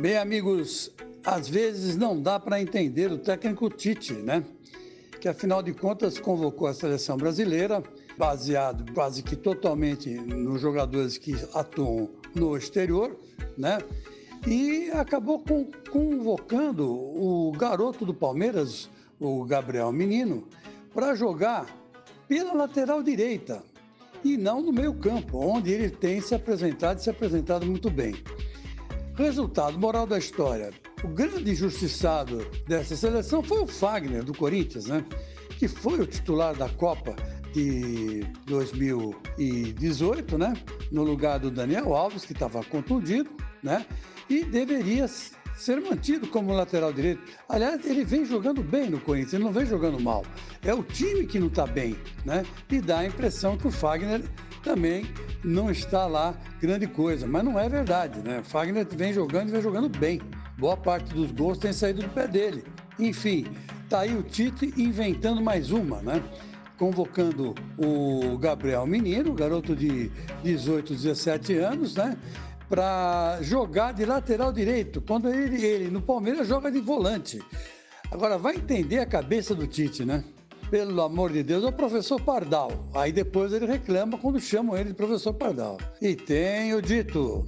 Bem, amigos, às vezes não dá para entender o técnico Tite, né? Que afinal de contas convocou a seleção brasileira, baseado quase que totalmente nos jogadores que atuam no exterior, né? E acabou convocando o garoto do Palmeiras, o Gabriel Menino, para jogar pela lateral direita e não no meio-campo, onde ele tem se apresentado e se apresentado muito bem. Resultado, moral da história: o grande injustiçado dessa seleção foi o Fagner, do Corinthians, né? que foi o titular da Copa de 2018, né? no lugar do Daniel Alves, que estava contundido, né? e deveria ser mantido como lateral direito. Aliás, ele vem jogando bem no Corinthians, ele não vem jogando mal. É o time que não está bem, né? E dá a impressão que o Fagner também não está lá grande coisa, mas não é verdade, né? Fagner vem jogando e vem jogando bem. Boa parte dos gols tem saído do pé dele. Enfim, tá aí o Tite inventando mais uma, né? Convocando o Gabriel Menino, garoto de 18, 17 anos, né? para jogar de lateral direito, quando ele, ele no Palmeiras joga de volante. Agora, vai entender a cabeça do Tite, né? Pelo amor de Deus, é o professor Pardal. Aí depois ele reclama quando chamam ele de professor Pardal. E tenho dito.